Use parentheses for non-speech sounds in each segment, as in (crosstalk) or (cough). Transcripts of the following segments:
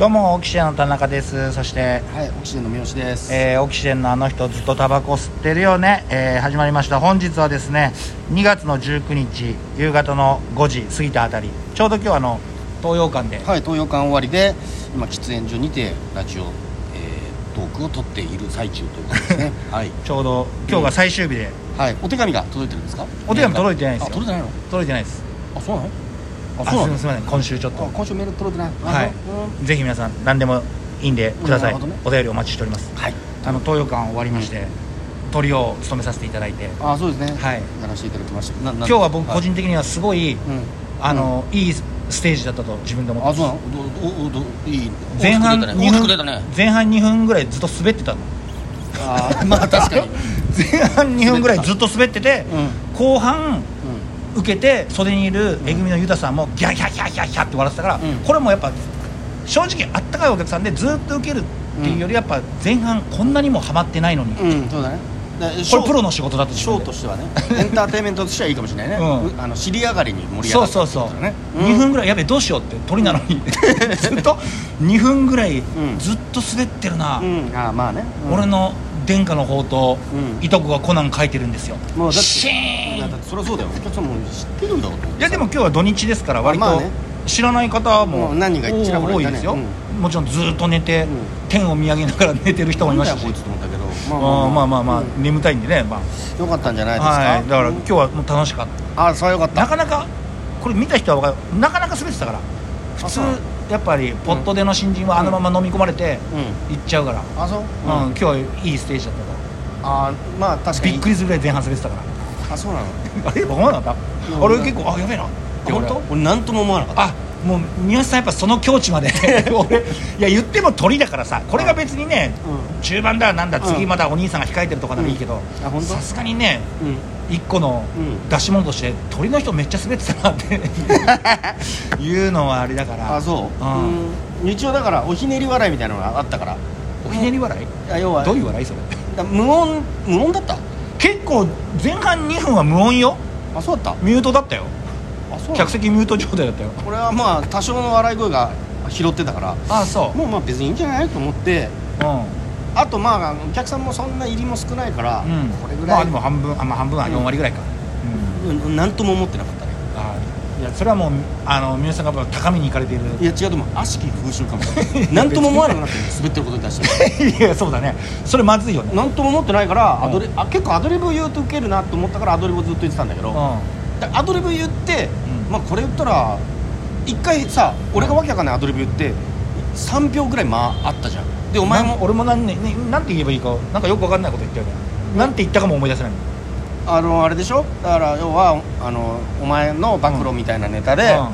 どうもオキシエンの田中です。そして、はい、オキシエンの三好です。えーオキシエンのあの人ずっとタバコ吸ってるよね、えー始まりました。本日はですね2月の19日夕方の5時過ぎたあたり。ちょうど今日あの東洋館で、はい、東洋館終わりで、今喫煙所にてラジオ、えートークを撮っている最中ということですね。(laughs) はい、ちょうど今日が最終日で、はい、お手紙が届いてるんですか？お手紙届いてないです届いてないの？届いてないです。あ、そうなの？ああ、そう？すみません今週ちょっとあ今週メール届いてない。はいぜひ皆さん何でもいいんでください、ねお便りお待ちしておりますうんはい。あの東洋館終わりまして、トリオを務めさせていただいてあ、そうですね。はいやらせていただきました。今日は僕個人的にはすごい、うん、あの、いいステージだったと自分で思ってあ、そう？どどどいい。前半大きく出たね。2大き分。前半2分ぐらいずっと滑ってたのあー、まあ確かに。(laughs) 前半2分ぐらいずっと滑ってて、うん後半う受けて袖にいるえぐみのユダさんもギャーギャーギャーギャーギャーって笑ってたから、うん。これもやっぱ正直あったかいお客さんでずっと受けるっていうよりやっぱ前半こんなにもハマってないのに、こん。うん、そうだね。だれプロの仕事だとショーとしてはねエンターテインメントとしてはいいかもしれないね、うん。うあの尻上がりに盛り上がるそうそうそう、ってことだね、2分ぐらいやべえどうしようって鳥なのに。(laughs) ずっと2分ぐらいん。ずっと滑ってるな、うん、ああまあね、うん。俺の殿下の宝刀、うん。いとこがコナン書いてるんですよ。もうだってシいーン。やだってそりゃそうだよ。お客さんも知ってるんだろういやでも今日は土日ですから割とまあね。知らない方ももう何人かちらほら多いですよ、もちろんずっと寝て、うん。天を見上げながら寝てる人もいました。しこいつと思ったけど。あーまあ。まあまあ、うん。眠たいんでね、まよかったんじゃないあですか、はい、だからうん。今日はもう楽しかった、ああそれはよかった。なかなかこれ見た人は分かる。なかなか滑ってたから。普通やっぱりポットでの新人はあのまま飲み込まれてうん。行っちゃうから、あそう、うん。今日はいいステージだったかああまあ確かに。らびっくりするぐらい前半滑ってたから。あそうなの？(laughs) あれ分からなかった、うん。俺結構あやべえな。っ本当？俺何とも思わなかった。あもう三好さんやっぱその境地まで。(laughs) 俺いや言っても鳥だからさこれが別にね、う中盤だなんだ次うんまだお兄さんが控えてるとかならいいけど、うん。あ本当？さすがにねうん一個のうん出し物として鳥の人めっちゃ滑ってたなって (laughs) いうのはあれだから。あそう？うん。うん。一応だからおひねり笑いみたいなのがあったから。おひねり笑い？いや要はどういう笑いそれ？だ無音無音だった？結構前半2分は無音よ。あそうだっミュートだったよ。たあそう客席ミュート状態だったよ。これはまあ多少の笑い声が拾ってたから。あそう。もうまあ別にいいんじゃない？と思って。うあとまあお客さんもそんな入りも少ないから、ん、うん、これぐらい、まあでも半分あ、まあ、半分は4割ぐらいか、うん。うん。なんとも思ってなかったね。あい。やそれはもうあの皆さんが高みに行かれている。いや違うと思う。悪しき風習かもしれなんとも思わなくなってる (laughs) 滑ってることに対して。いやそうだね。それまずいよね。なんとも思ってないからうん。アドリ、あ結構アドリブ言うとウケるなと思ったからアドリブをずっと言ってたんだけど、うでアドリブ言って、うん。まあこれ言ったら一回さ俺がわけわかんないアドリブ言って3秒ぐらい間あったじゃんでおん前もな俺もなん,、ねね、なんて言えばいいかなんかよくわかんないこと言ったよね。なんて言ったかも思い出せない。あのあれでしょ？だから要はあのお前の暴露みたいなネタで、あ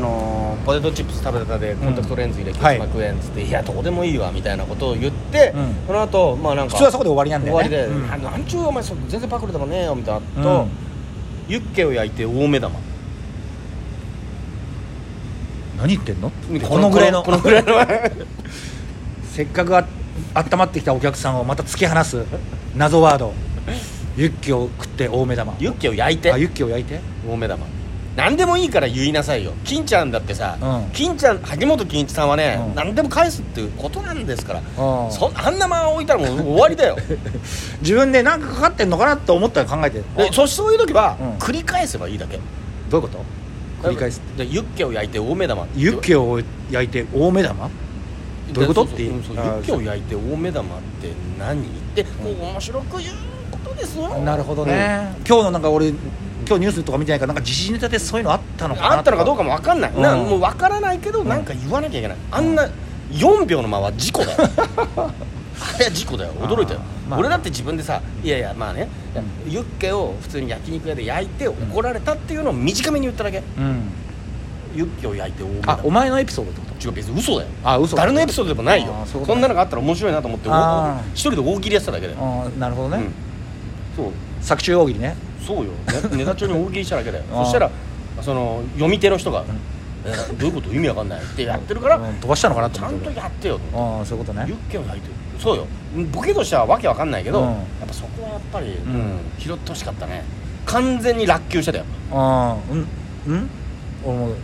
のポテトチップス食べたでコンタクトレンズ入れてはい。結膜炎っつって、い、やどうでもいいわみたいなことを言って、うん。その後まあなんか普通はそこで終わりなんだよね。終わりで、うん。あなんちゅうお前そ全然パクるでもねえよみたいなうん。と、ユッケを焼いて大目玉。何言ってんの？このぐらいのこのぐらいの (laughs) せっかくあ温まってきたお客さんをまた突き放す謎ワード。ユッケを食って大目玉。ユッケを焼いて？あユッケを焼いて？大目玉。何でもいいから言いなさいよ。金ちゃんだってさ、うん。金ちゃん萩本欽一さんはね、うん。何でも返すっていうことなんですから、うん。そんあんな間置いたらもう終わりだよ。(laughs) 自分で何かかかってんのかなと思ったら考えて。でそそういう時は、うん。繰り返せばいいだけ。どういうこと？繰り返すでユッケを焼いて大目玉ってユッケを焼いて大目玉？どういうこと？でってユッケを焼いて大目玉って何？ってもう面白く言うことですよ。なるほどね、今日のなんか俺今日ニュースとか見てないからなんか時事ネタでそういうのあったのかなあったのかどうかも分かんない、なうん。もう分からないけど、ん。なんか言わなきゃいけない。あんな4秒の間は事故だよ。あれは事故だよ。驚いたよ、まあ。俺だって自分でさいやいやまあね、いやユッケを普通に焼肉屋で焼いて怒られたっていうのを短めに言っただけ、うん。ユッケを焼いて大目あ玉お前のエピソードってこと？違う別に嘘だよ。あ嘘誰のエピソードでもないよ。あーそういうことね。そんなのがあったら面白いなと思ってあー。一人で大喜利やってただけだよ、ああなるほどね、うん。そう。作中大喜利ね。そうよ。ね (laughs) ネタ中に大喜利しただけだよ。あー。そしたらその読み手の人が「えどういうこと？意味わかんない」ってやってるから、うん飛ばしたのかなとちゃんとやってよああそういうことね。ユッケを焼いてるそうよ。ボケとしてはわけわかんないけど、うん。やっぱそこはやっぱり、んうん。拾ってほしかったね。完全に落球してたよ。ああうんうん？俺も思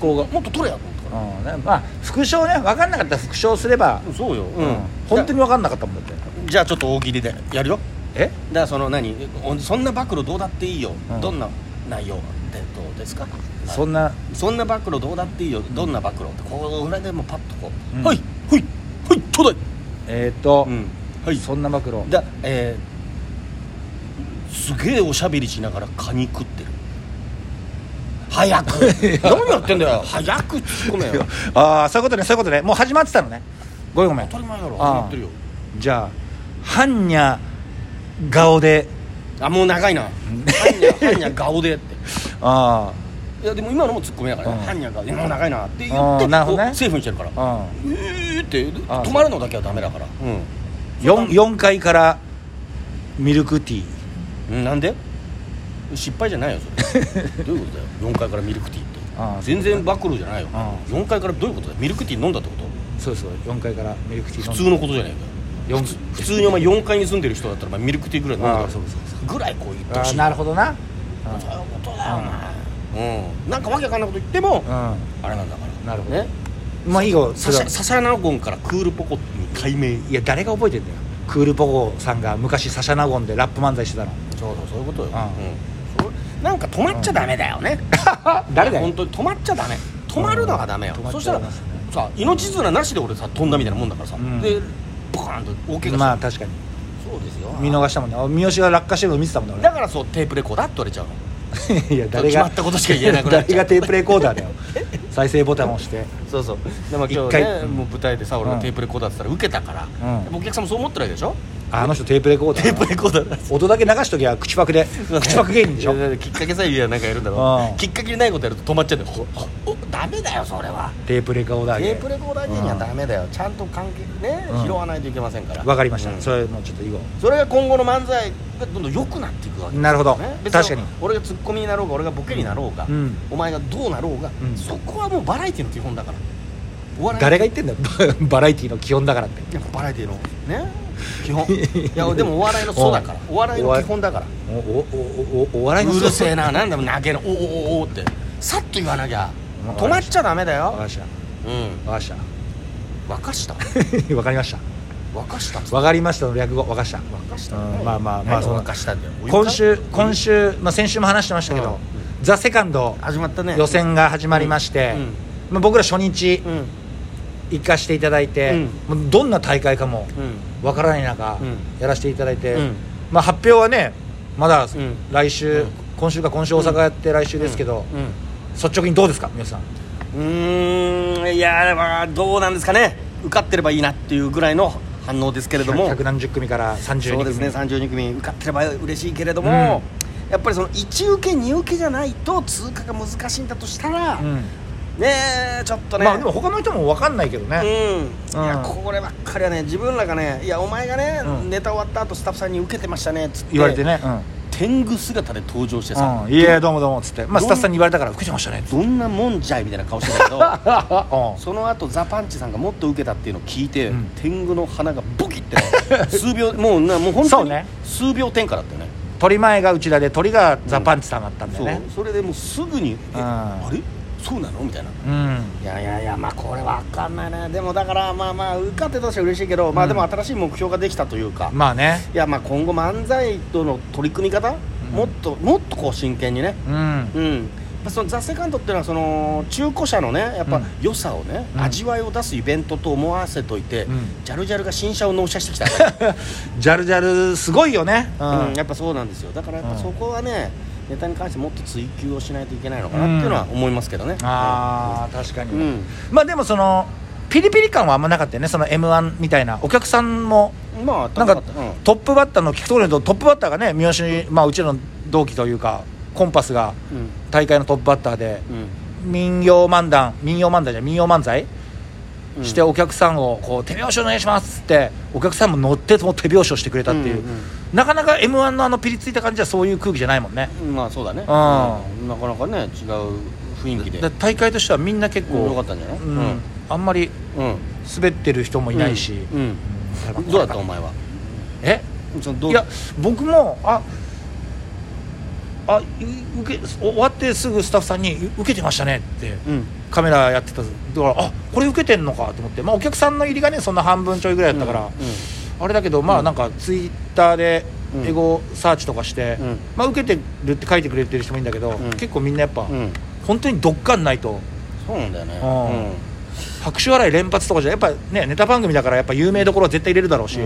考がもっと取れやと。思うん。ね。まあ副賞ね。分かんなかったら副賞すれば。そうよ。うん。本当に分かんなかったもんだって。じゃあちょっと大喜利でやるよ。え？だからその何？おそんな暴露どうだっていいよ、うん。どんな内容？でどうですか？そんな。そんな暴露どうだっていいよ。どんな暴露？ってこう裏でもパッとこう、うん。はい。はい。はい。ちょうだい、えっ、と、うん、はい。そんな暴露。だえー、すげえおしゃべりしながらカニ食ってる早く。(laughs) 何やってんだよ。早く突っ込めよ。ああそういうことねそういうことね。もう始まってたのね。ごめんごめん。当たり前だろ。ああ始まってるよ。じゃあ般若顔で。あもう長いな。般若般若顔でって。(laughs) あいやでも今のもツッコミだからね。うん。般若顔でもう長いなって言あってーなるほどね。セーフにしてるから。あうん。えーってあ止まるのだけはダメだから。4, 4階からミルクティー。うん。なんで？失敗じゃないよそれ。(laughs) どういうことだよ。4階からミルクティーって。ああ全然暴露じゃないよ。あ4階からどういうことだよ。ミルクティー飲んだってこと？そうそう4階からミルクティー普通のことじゃないか四普通にお前4階に住んでる人だったらお前ミルクティーぐらい飲んだらああそうそうそうぐらいこう言ってほしい。ああなるほどな。そういうことだよお前うん。なんかわけわかんないこと言ってもうん、あれなんだから。なるほど。ね？まあいいよ。それはサシャサシャナゴンからクールポコに改名いや誰が覚えてんだよ。クールポコさんが昔サシャナゴンでラップ漫才してたの。そうそうそういうことよ、うんなんか止まっちゃダメだよね、(laughs) 誰だよ。本当に止まっちゃダメ。止まるのがダメよ、止まっそしたらさ命綱なしで俺さ飛んだみたいなもんだからさ、うん。でボカーンと大怪我まあ確かに。そうですよ。見逃したもんね。あ三好が落下してるの見てたもんねだからそうテープレコーダーって言われちゃうの。俺 (laughs) いや誰が決まったことしか言えなくなっちゃう。(laughs) 誰がテープレコーダーだよ。再生ボタンを押して。そうそう。でも今日ねもう舞台でさ俺がテープレコーダーって言ったら受けたから、うん。お客さんもそう思ってるわけでしょ？ああの人テープレコーダーテープレコーダーだ。音だけ流しときゃ口パクで。口パク芸人でしょ？きっかけさえ言えばなんかやるんだろ。うきっかけにないことやると止まっちゃうんだよ。ダメだよそれは。テープレコーダー芸テープレコーダー芸人はダメだよ。ちゃんと関係ねうん。拾わないといけませんから。わかりました、うん。それもうちょっと以後それが今後の漫才がどんどん良くなっていくわけなるほど。確かに。俺がツッコミになろうが俺がボケになろうが、うん。お前がどうなろうが、うん。そこはもうバラエティの基本だから。誰が言ってんだよ。(laughs) バラエティの基本だからって。バラエティの。ね基本。いやでもお笑いの素だから。お笑いの基本だから。おおおおお笑いのうるせえな。なんだも投げの。おおおおって。さっと言わなきゃ。う。ん止まっちゃダメだよ。わかした。うん。わかりま沸かしたした？(laughs) わかりました。沸かした？わかりましたの略語。わかした。沸かした？うんまあまあまあ何その沸かしたんだよ今週今週、まあ、先週も話してましたけど、うん。ザ・セカンド始まったね。予選が始まりまして、うん。まあ、僕ら初日うん。行かせていただいて、どんな大会かもうんわからない中、うん。やらせていただいて、うん。まあ、発表はねまだん。来週、うん。今週か今週大阪やって来週ですけど、うん。率直にどうですか皆さん？うーんいやまあどうなんですかね。受かってればいいなっていうぐらいの反応ですけれども。百何十組から32組。そうですね32組。受かってれば嬉しいけれども、やっぱりその1受け2受けじゃないと通過が難しいんだとしたら、うんねえちょっとね。まあでも他の人も分かんないけどね、うん、いやうんこればっかりはね自分らがねいやお前がね、うん。ネタ終わった後スタッフさんに受けてましたねっつって。言われてね、うん。天狗姿で登場してさ、うん、いやどうもどうもっつって、まあ、スタッフさんに言われたから受けてましたね。っつってどんなもんじゃいみたいな顔してたけど (laughs) うん。その後ザパンチさんがもっと受けたっていうのを聞いて、うん。天狗の鼻がボキってね。数秒 (laughs) もうなもう本当にそうね。数秒天下だったよね。鳥前が内田で鳥がザ・パンチさんだったんだそう。よねそれでもうすぐに「えうん。あれ？そうなの?」みたいな。うん。いやいやいやまあこれわかんないね。でもだからまあまあ受かってたとし嬉しいけど、まあでも新しい目標ができたというか、まあね。いやまあ今後漫才との取り組み方、もっともっとこう真剣にね。うん。うん。そのザ・セカンドっていうのはその中古車のねやっぱうん。良さをね、うん。味わいを出すイベントと思わせといて、うん。ジャルジャルが新車を納車してきた。(laughs) ジャルジャルすごいよね。ううん。やっぱそうなんですよ。だからやっぱそこはね、ネタに関してもっと追求をしないといけないのかなっていうのは思いますけどね、ああ確かに、うん。まあでもそのピリピリ感はあんまなかったよねその m 1みたいなお客さんも。まあなんかトップバッターの聞くところにとトップバッターがね三好、まあ、うちの同期というかコンパスがうん。大会のトップバッターでうん。民謡漫談民謡漫才じゃ民謡漫才うん。してお客さんをこう手拍子お願いしますってお客さんも乗ってもう手拍子をしてくれたっていう、うんうんなかなか m 1のあのピリついた感じはそういう空気じゃないもんね。まあそうだね、ん。うん。なかなかね違う雰囲気で。だ大会としてはみんな結構、よかったんじゃない？うん。うん。あんまりうん。滑ってる人もいないし、うん。うん。どうだったお前は？え？いや僕もああう受け終わってすぐスタッフさんに「受けてましたね」ってうん。カメラやってただからあこれ受けてんのかと思って、まあ、お客さんの入りがねそんな半分ちょいぐらいだったから、あれだけどまあなんかツイッターでうん。英語サーチとかして、うん。まあ、受けてるって書いてくれてる人もいるんだけど、ん。結構みんなやっぱ、うん、うん、本当にどっかんないと。そうなんだよね。うん。拍手笑い連発とかじゃやっぱねネタ番組だからやっぱ有名どころは絶対入れるだろうし、う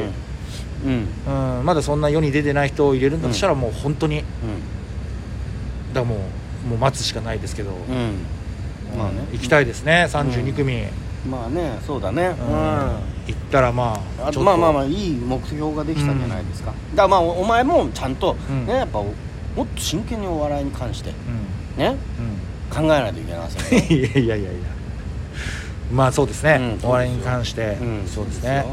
ん。うん。うん。まだそんな世に出てない人を入れるんだとしたらもう本当にだからもうもう待つしかないですけど、うん。うんまあね。行きたいですね32組、まあねそうだね。うん。行ったらまあまあまあまあいい目標ができたんじゃないですか、だからまあおお前もちゃんとうん。ね、やっぱもっと真剣にお笑いに関してうん。ねう考えないといけないですよ。ね (laughs) んいやいやいやいや。まあそうですね、うんお笑いに関して、うんそうですね。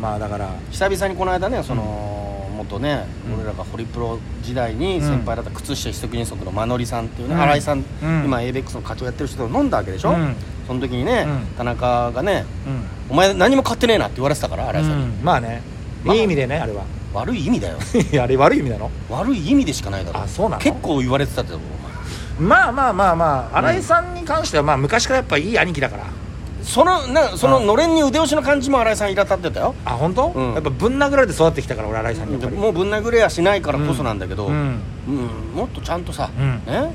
まあだから。久々にこの間ねその、元ね、うん。俺らがホリプロ時代にうん。先輩だった靴下一足二足の間取りさんっていうね、うん。新井さん、うん。今 ABEX の課長やってる人と飲んだわけでしょ、うんその時にね、うん。田中がねうん「お前何も買ってねえな」って言われてたから新井さんに、うん。まあね。まあいい意味でねあれは。悪い意味だよ。いやあれ悪い意味なの？悪い意味でしかないだろ。あそうなの？結構言われてたってお前。まあまあまあまあ。新井さんに関してはまあ昔からやっぱいい兄貴だから。そのなそのうん。のれんに腕押しの感じも新井さんいら立ってたよ。あ本当、うん。やっぱぶん殴られて育ってきたから俺新井さんにやっぱり。もうぶん殴れやしないからこそなんだけど、うん。うん。もっとちゃんとさ、うん。ね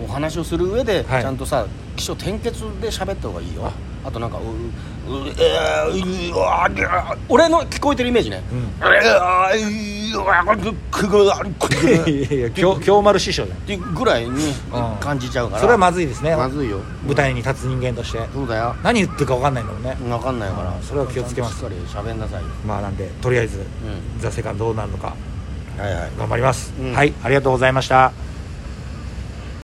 お話をする上で、はい。ちゃんとさ起承転結で喋った方がいいよあとなんかううえーうわ俺の聞こえてるイメージね、うんえーうわくくぐくぐいやいや京京丸師匠じゃんっていうぐらいに感じちゃうからそれはまずいですねまずいよ舞台に立つ人間としてそうだよ何言ってるか分かんないんだもんね分かんないからそれは気をつけますしっかり喋んなさいまあなんでとりあえずう「ザ・セカンどうなるのかはいはい頑張ります、うんはいありがとうございました